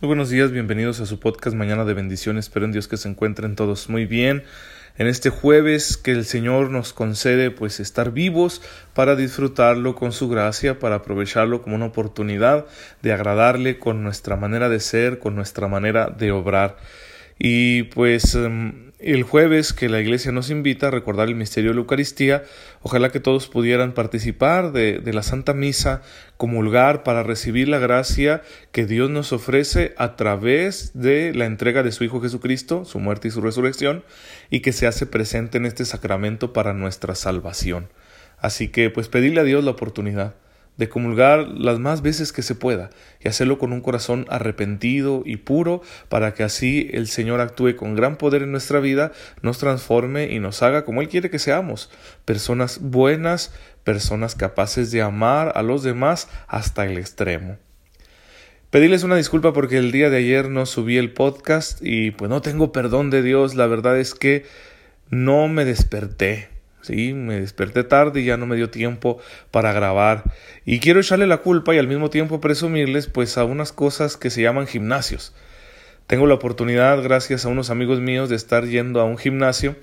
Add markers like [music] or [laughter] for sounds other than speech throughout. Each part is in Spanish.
Muy buenos días, bienvenidos a su podcast Mañana de Bendiciones. Espero en Dios que se encuentren todos muy bien. En este jueves que el Señor nos concede pues estar vivos para disfrutarlo con su gracia, para aprovecharlo como una oportunidad de agradarle con nuestra manera de ser, con nuestra manera de obrar. Y pues em, el jueves que la iglesia nos invita a recordar el misterio de la Eucaristía, ojalá que todos pudieran participar de, la Santa Misa, comulgar para recibir la gracia que Dios nos ofrece a través de la entrega de su Hijo Jesucristo, su muerte y su resurrección, y que se hace presente en este sacramento para nuestra salvación. Así que pues pedirle a Dios la oportunidad de comulgar las más veces que se pueda y hacerlo con un corazón arrepentido y puro para que así el Señor actúe con gran poder en nuestra vida, nos transforme y nos haga como Él quiere que seamos, personas buenas, personas capaces de amar a los demás hasta el extremo. Pedirles una disculpa porque el día de ayer no subí el podcast y pues no tengo perdón de Dios, la verdad es que no me desperté Sí, me desperté tarde y ya no me dio tiempo para grabar. Y quiero echarle la culpa y al mismo tiempo presumirles pues a unas cosas que se llaman gimnasios. Tengo la oportunidad, gracias a unos amigos míos, de estar yendo a un gimnasio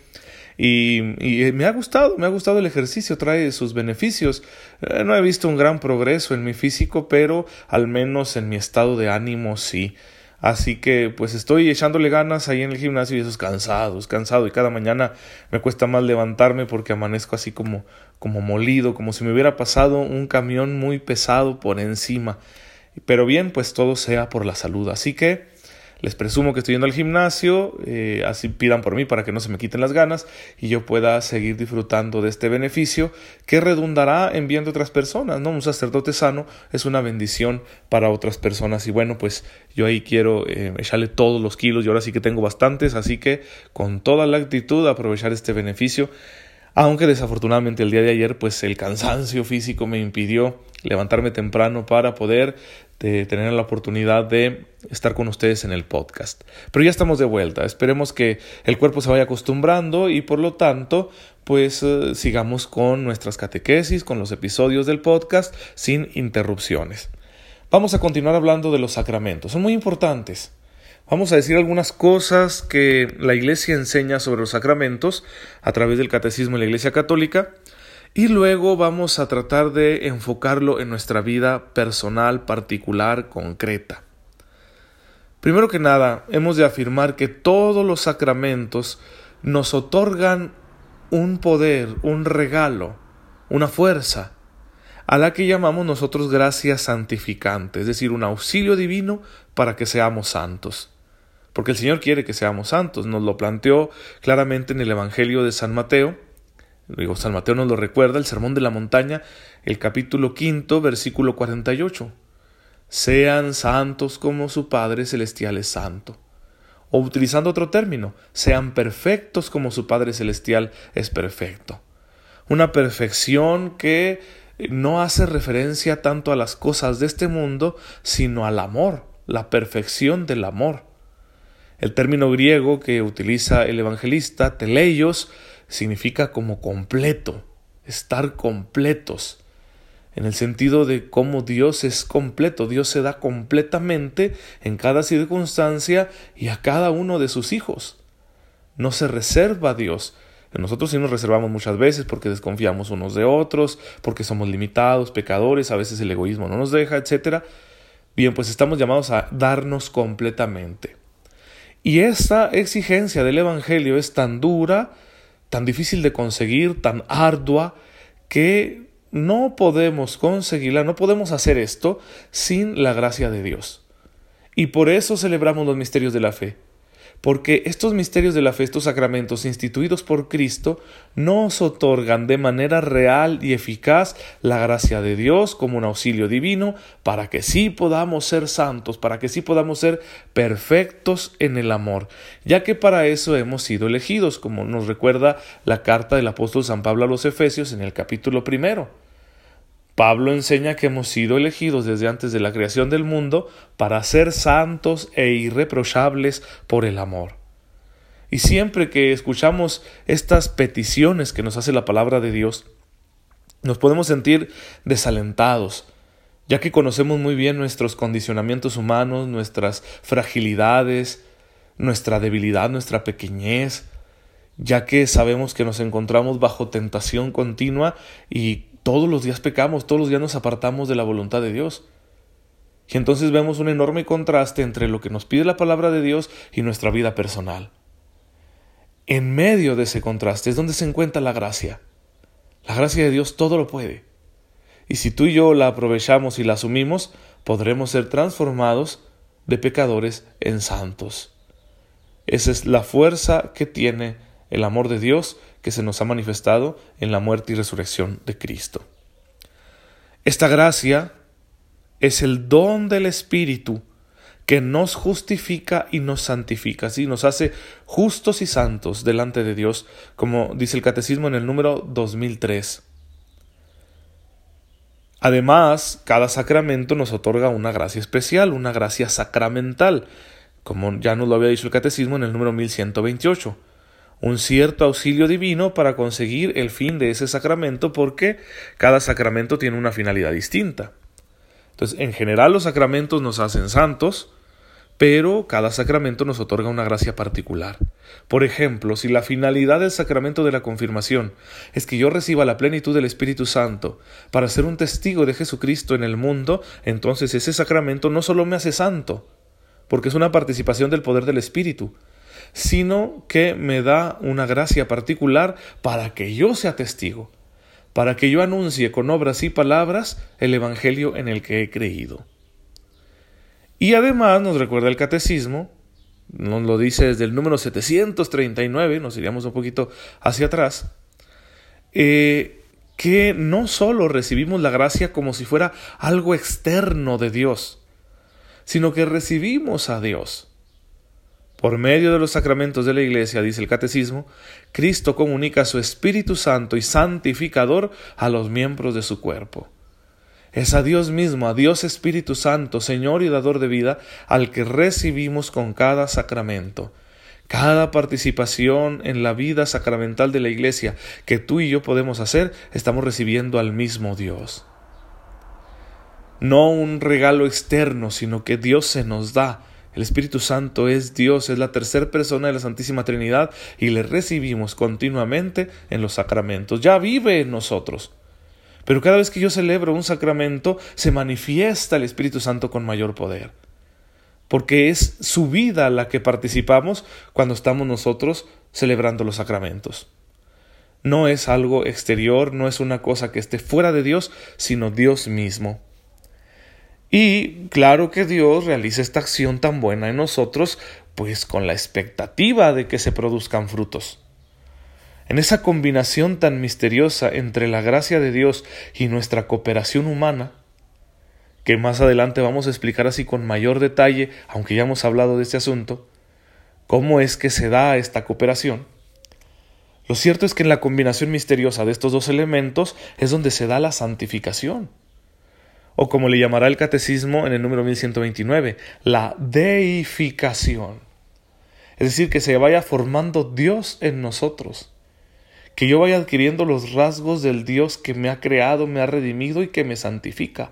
y, y me ha gustado, me ha gustado el ejercicio, trae sus beneficios. Eh, no he visto un gran progreso en mi físico, pero al menos en mi estado de ánimo sí. Así que pues estoy echándole ganas ahí en el gimnasio y eso es cansado, es cansado y cada mañana me cuesta más levantarme porque amanezco así como como molido, como si me hubiera pasado un camión muy pesado por encima. Pero bien, pues todo sea por la salud. Así que les presumo que estoy yendo al gimnasio, eh, así pidan por mí para que no se me quiten las ganas y yo pueda seguir disfrutando de este beneficio que redundará en bien de otras personas, ¿no? Un sacerdote sano es una bendición para otras personas y bueno, pues yo ahí quiero eh, echarle todos los kilos y ahora sí que tengo bastantes, así que con toda la actitud aprovechar este beneficio aunque desafortunadamente el día de ayer pues el cansancio físico me impidió levantarme temprano para poder de tener la oportunidad de estar con ustedes en el podcast. Pero ya estamos de vuelta, esperemos que el cuerpo se vaya acostumbrando y por lo tanto pues eh, sigamos con nuestras catequesis, con los episodios del podcast sin interrupciones. Vamos a continuar hablando de los sacramentos, son muy importantes. Vamos a decir algunas cosas que la Iglesia enseña sobre los sacramentos a través del Catecismo de la Iglesia Católica y luego vamos a tratar de enfocarlo en nuestra vida personal, particular, concreta. Primero que nada, hemos de afirmar que todos los sacramentos nos otorgan un poder, un regalo, una fuerza, a la que llamamos nosotros gracia santificante, es decir, un auxilio divino para que seamos santos porque el Señor quiere que seamos santos. Nos lo planteó claramente en el Evangelio de San Mateo. San Mateo nos lo recuerda, el Sermón de la Montaña, el capítulo quinto, versículo 48. Sean santos como su Padre Celestial es santo. O utilizando otro término, sean perfectos como su Padre Celestial es perfecto. Una perfección que no hace referencia tanto a las cosas de este mundo, sino al amor, la perfección del amor. El término griego que utiliza el evangelista, teleios, significa como completo, estar completos, en el sentido de cómo Dios es completo, Dios se da completamente en cada circunstancia y a cada uno de sus hijos. No se reserva a Dios. Nosotros sí nos reservamos muchas veces porque desconfiamos unos de otros, porque somos limitados, pecadores, a veces el egoísmo no nos deja, etc. Bien, pues estamos llamados a darnos completamente. Y esta exigencia del Evangelio es tan dura, tan difícil de conseguir, tan ardua, que no podemos conseguirla, no podemos hacer esto sin la gracia de Dios. Y por eso celebramos los misterios de la fe porque estos misterios de la fe, estos sacramentos instituidos por Cristo, nos otorgan de manera real y eficaz la gracia de Dios como un auxilio divino para que sí podamos ser santos, para que sí podamos ser perfectos en el amor, ya que para eso hemos sido elegidos, como nos recuerda la carta del apóstol San Pablo a los Efesios en el capítulo primero. Pablo enseña que hemos sido elegidos desde antes de la creación del mundo para ser santos e irreprochables por el amor. Y siempre que escuchamos estas peticiones que nos hace la palabra de Dios, nos podemos sentir desalentados, ya que conocemos muy bien nuestros condicionamientos humanos, nuestras fragilidades, nuestra debilidad, nuestra pequeñez, ya que sabemos que nos encontramos bajo tentación continua y todos los días pecamos, todos los días nos apartamos de la voluntad de Dios. Y entonces vemos un enorme contraste entre lo que nos pide la palabra de Dios y nuestra vida personal. En medio de ese contraste es donde se encuentra la gracia. La gracia de Dios todo lo puede. Y si tú y yo la aprovechamos y la asumimos, podremos ser transformados de pecadores en santos. Esa es la fuerza que tiene el amor de Dios que se nos ha manifestado en la muerte y resurrección de Cristo. Esta gracia es el don del Espíritu que nos justifica y nos santifica, ¿sí? nos hace justos y santos delante de Dios, como dice el Catecismo en el número 2003. Además, cada sacramento nos otorga una gracia especial, una gracia sacramental, como ya nos lo había dicho el Catecismo en el número 1128 un cierto auxilio divino para conseguir el fin de ese sacramento porque cada sacramento tiene una finalidad distinta. Entonces, en general los sacramentos nos hacen santos, pero cada sacramento nos otorga una gracia particular. Por ejemplo, si la finalidad del sacramento de la confirmación es que yo reciba la plenitud del Espíritu Santo para ser un testigo de Jesucristo en el mundo, entonces ese sacramento no solo me hace santo, porque es una participación del poder del Espíritu, sino que me da una gracia particular para que yo sea testigo, para que yo anuncie con obras y palabras el Evangelio en el que he creído. Y además nos recuerda el catecismo, nos lo dice desde el número 739, nos iríamos un poquito hacia atrás, eh, que no solo recibimos la gracia como si fuera algo externo de Dios, sino que recibimos a Dios. Por medio de los sacramentos de la Iglesia, dice el Catecismo, Cristo comunica su Espíritu Santo y santificador a los miembros de su cuerpo. Es a Dios mismo, a Dios Espíritu Santo, Señor y dador de vida, al que recibimos con cada sacramento. Cada participación en la vida sacramental de la Iglesia que tú y yo podemos hacer, estamos recibiendo al mismo Dios. No un regalo externo, sino que Dios se nos da el Espíritu Santo es Dios, es la tercera persona de la Santísima Trinidad y le recibimos continuamente en los sacramentos. Ya vive en nosotros. Pero cada vez que yo celebro un sacramento, se manifiesta el Espíritu Santo con mayor poder. Porque es su vida la que participamos cuando estamos nosotros celebrando los sacramentos. No es algo exterior, no es una cosa que esté fuera de Dios, sino Dios mismo. Y claro que Dios realiza esta acción tan buena en nosotros, pues con la expectativa de que se produzcan frutos. En esa combinación tan misteriosa entre la gracia de Dios y nuestra cooperación humana, que más adelante vamos a explicar así con mayor detalle, aunque ya hemos hablado de este asunto, cómo es que se da esta cooperación. Lo cierto es que en la combinación misteriosa de estos dos elementos es donde se da la santificación o como le llamará el catecismo en el número 1129, la deificación. Es decir, que se vaya formando Dios en nosotros, que yo vaya adquiriendo los rasgos del Dios que me ha creado, me ha redimido y que me santifica,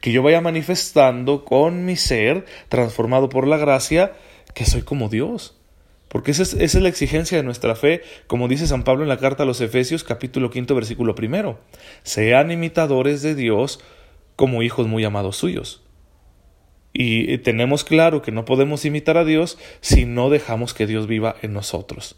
que yo vaya manifestando con mi ser, transformado por la gracia, que soy como Dios. Porque esa es, esa es, la exigencia de nuestra fe, como dice San Pablo en la carta a los Efesios capítulo quinto versículo primero. Sean imitadores de Dios como hijos muy amados suyos. Y tenemos claro que no podemos imitar a Dios si no dejamos que Dios viva en nosotros.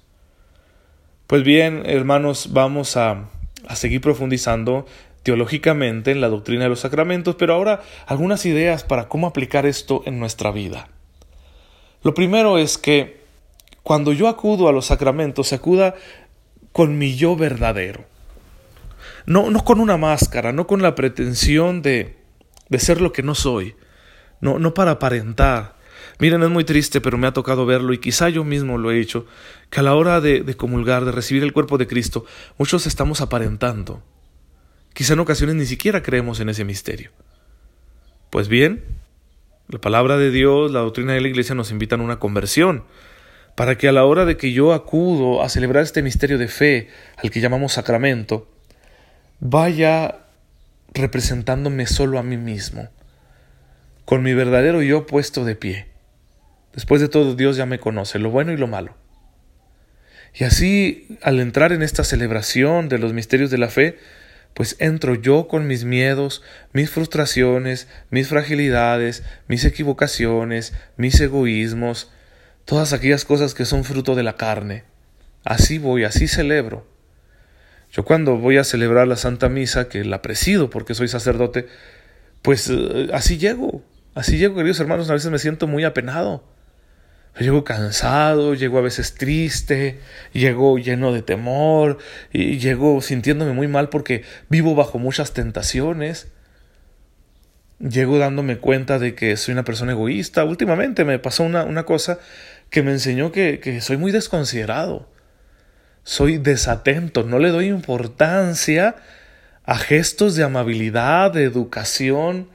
Pues bien, hermanos, vamos a, a seguir profundizando teológicamente en la doctrina de los sacramentos, pero ahora algunas ideas para cómo aplicar esto en nuestra vida. Lo primero es que cuando yo acudo a los sacramentos, se acuda con mi yo verdadero. No, no con una máscara, no con la pretensión de, de ser lo que no soy, no, no para aparentar. Miren, es muy triste, pero me ha tocado verlo y quizá yo mismo lo he hecho, que a la hora de, de comulgar, de recibir el cuerpo de Cristo, muchos estamos aparentando. Quizá en ocasiones ni siquiera creemos en ese misterio. Pues bien, la palabra de Dios, la doctrina de la Iglesia nos invitan a una conversión, para que a la hora de que yo acudo a celebrar este misterio de fe, al que llamamos sacramento, vaya representándome solo a mí mismo, con mi verdadero yo puesto de pie. Después de todo, Dios ya me conoce, lo bueno y lo malo. Y así, al entrar en esta celebración de los misterios de la fe, pues entro yo con mis miedos, mis frustraciones, mis fragilidades, mis equivocaciones, mis egoísmos, todas aquellas cosas que son fruto de la carne. Así voy, así celebro. Yo cuando voy a celebrar la Santa Misa, que la presido porque soy sacerdote, pues eh, así llego, así llego, queridos hermanos, a veces me siento muy apenado. Llego cansado, llego a veces triste, llego lleno de temor, y llego sintiéndome muy mal porque vivo bajo muchas tentaciones. Llego dándome cuenta de que soy una persona egoísta. Últimamente me pasó una, una cosa que me enseñó que, que soy muy desconsiderado. Soy desatento, no le doy importancia a gestos de amabilidad, de educación,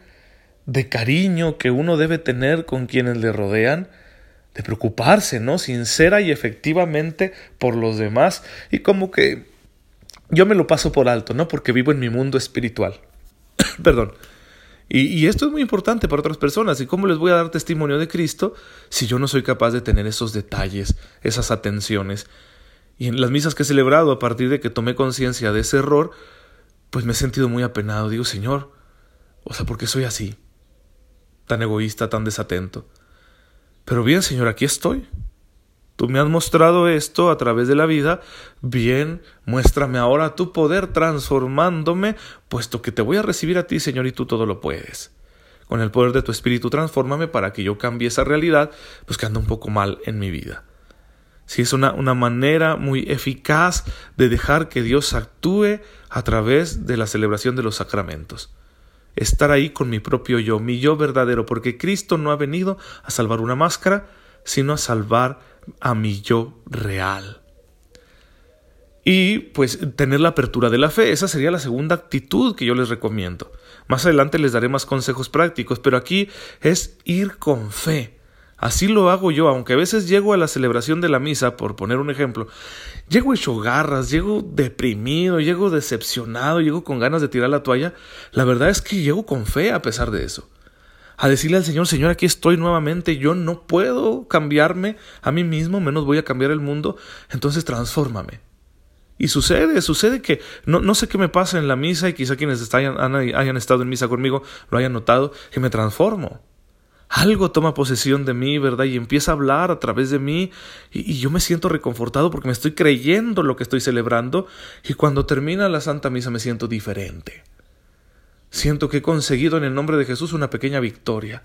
de cariño que uno debe tener con quienes le rodean de preocuparse, ¿no? Sincera y efectivamente por los demás. Y como que yo me lo paso por alto, ¿no? Porque vivo en mi mundo espiritual. [coughs] Perdón. Y, y, esto es muy importante para otras personas. ¿Y cómo les voy a dar testimonio de Cristo si yo no soy capaz de tener esos detalles, esas atenciones? Y en las misas que he celebrado, a partir de que tomé conciencia de ese error, pues me he sentido muy apenado. Digo, Señor, o sea, ¿por qué soy así? Tan egoísta, tan desatento. Pero bien, Señor, aquí estoy. Tú me has mostrado esto a través de la vida. Bien, muéstrame ahora tu poder transformándome, puesto que te voy a recibir a ti, Señor, y tú todo lo puedes. Con el poder de tu Espíritu, transfórmame para que yo cambie esa realidad, pues que anda un poco mal en mi vida. Si es una, una manera muy eficaz de dejar que Dios actúe a través de la celebración de los sacramentos estar ahí con mi propio yo, mi yo verdadero, porque Cristo no ha venido a salvar una máscara, sino a salvar a mi yo real. Y pues tener la apertura de la fe, esa sería la segunda actitud que yo les recomiendo. Más adelante les daré más consejos prácticos, pero aquí es ir con fe. Así lo hago yo, aunque a veces llego a la celebración de la misa, por poner un ejemplo, llego hecho garras, llego deprimido, llego decepcionado, llego con ganas de tirar la toalla, la verdad es que llego con fe a pesar de eso. A decirle al Señor, Señor, aquí estoy nuevamente, yo no puedo cambiarme a mí mismo, menos voy a cambiar el mundo, entonces transfórmame. Y sucede, sucede que no, no sé qué me pasa en la misa y quizá quienes hayan, hayan estado en misa conmigo lo hayan notado, que me transformo algo toma posesión de mí, ¿verdad? Y empieza a hablar a través de mí y, yo me siento reconfortado porque me estoy creyendo lo que estoy celebrando y cuando termina la Santa Misa me siento diferente. Siento que he conseguido en el nombre de Jesús una pequeña victoria,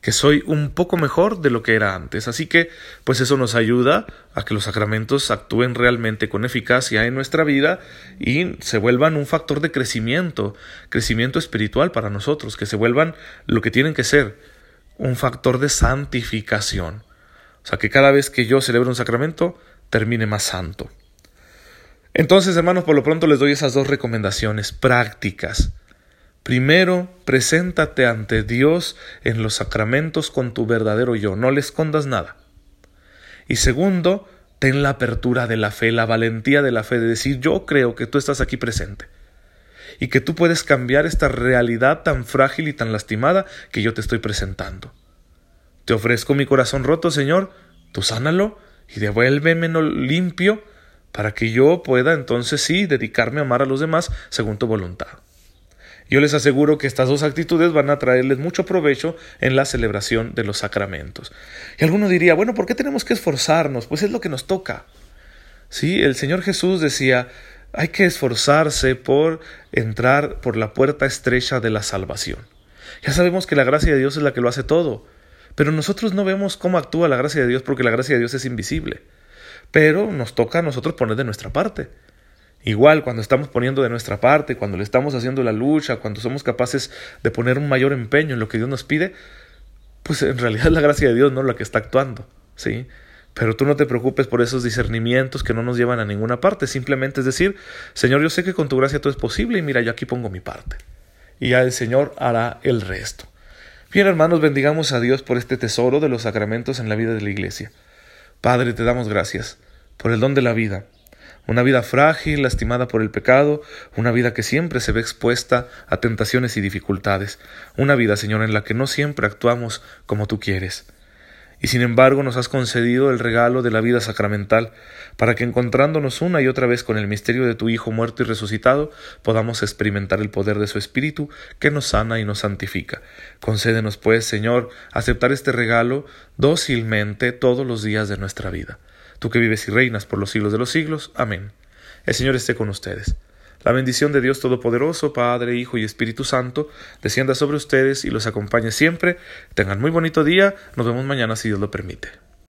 que soy un poco mejor de lo que era antes. Así que, pues eso nos ayuda a que los sacramentos actúen realmente con eficacia en nuestra vida y se vuelvan un factor de crecimiento, crecimiento espiritual para nosotros, que se vuelvan lo que tienen que ser, un factor de santificación. O sea, que cada vez que yo celebro un sacramento, termine más santo. Entonces, hermanos, por lo pronto les doy esas dos recomendaciones prácticas. Primero, preséntate ante Dios en los sacramentos con tu verdadero yo, no le escondas nada. Y segundo, ten la apertura de la fe, la valentía de la fe de decir yo creo que tú estás aquí presente y que tú puedes cambiar esta realidad tan frágil y tan lastimada que yo te estoy presentando. Te ofrezco mi corazón roto, Señor, tú sánalo y devuélvemelo limpio para que yo pueda entonces sí dedicarme a amar a los demás según tu voluntad. Yo les aseguro que estas dos actitudes van a traerles mucho provecho en la celebración de los sacramentos. Y alguno diría, bueno, ¿por qué tenemos que esforzarnos? Pues es lo que nos toca. Sí, el Señor Jesús decía, hay que esforzarse por entrar por la puerta estrecha de la salvación. Ya sabemos que la gracia de Dios es la que lo hace todo, pero nosotros no vemos cómo actúa la gracia de Dios porque la gracia de Dios es invisible. Pero nos toca a nosotros poner de nuestra parte. Igual cuando estamos poniendo de nuestra parte, cuando le estamos haciendo la lucha, cuando somos capaces de poner un mayor empeño en lo que Dios nos pide, pues en realidad la gracia de Dios no la que está actuando, ¿sí? Pero tú no te preocupes por esos discernimientos que no nos llevan a ninguna parte. Simplemente es decir, Señor, yo sé que con tu gracia todo es posible y mira, yo aquí pongo mi parte. Y ya el Señor hará el resto. Bien, hermanos, bendigamos a Dios por este tesoro de los sacramentos en la vida de la Iglesia. Padre, te damos gracias por el don de la vida, una vida frágil, lastimada por el pecado, una vida que siempre se ve expuesta a tentaciones y dificultades, una vida, Señor, en la que no siempre actuamos como tú quieres. Y sin embargo nos has concedido el regalo de la vida sacramental, para que encontrándonos una y otra vez con el misterio de tu Hijo muerto y resucitado, podamos experimentar el poder de su Espíritu que nos sana y nos santifica. Concédenos, pues, Señor, aceptar este regalo dócilmente todos los días de nuestra vida tú que vives y reinas por los siglos de los siglos. Amén. El Señor esté con ustedes. La bendición de Dios Todopoderoso, Padre, Hijo y Espíritu Santo, descienda sobre ustedes y los acompañe siempre. Tengan muy bonito día. Nos vemos mañana si Dios lo permite.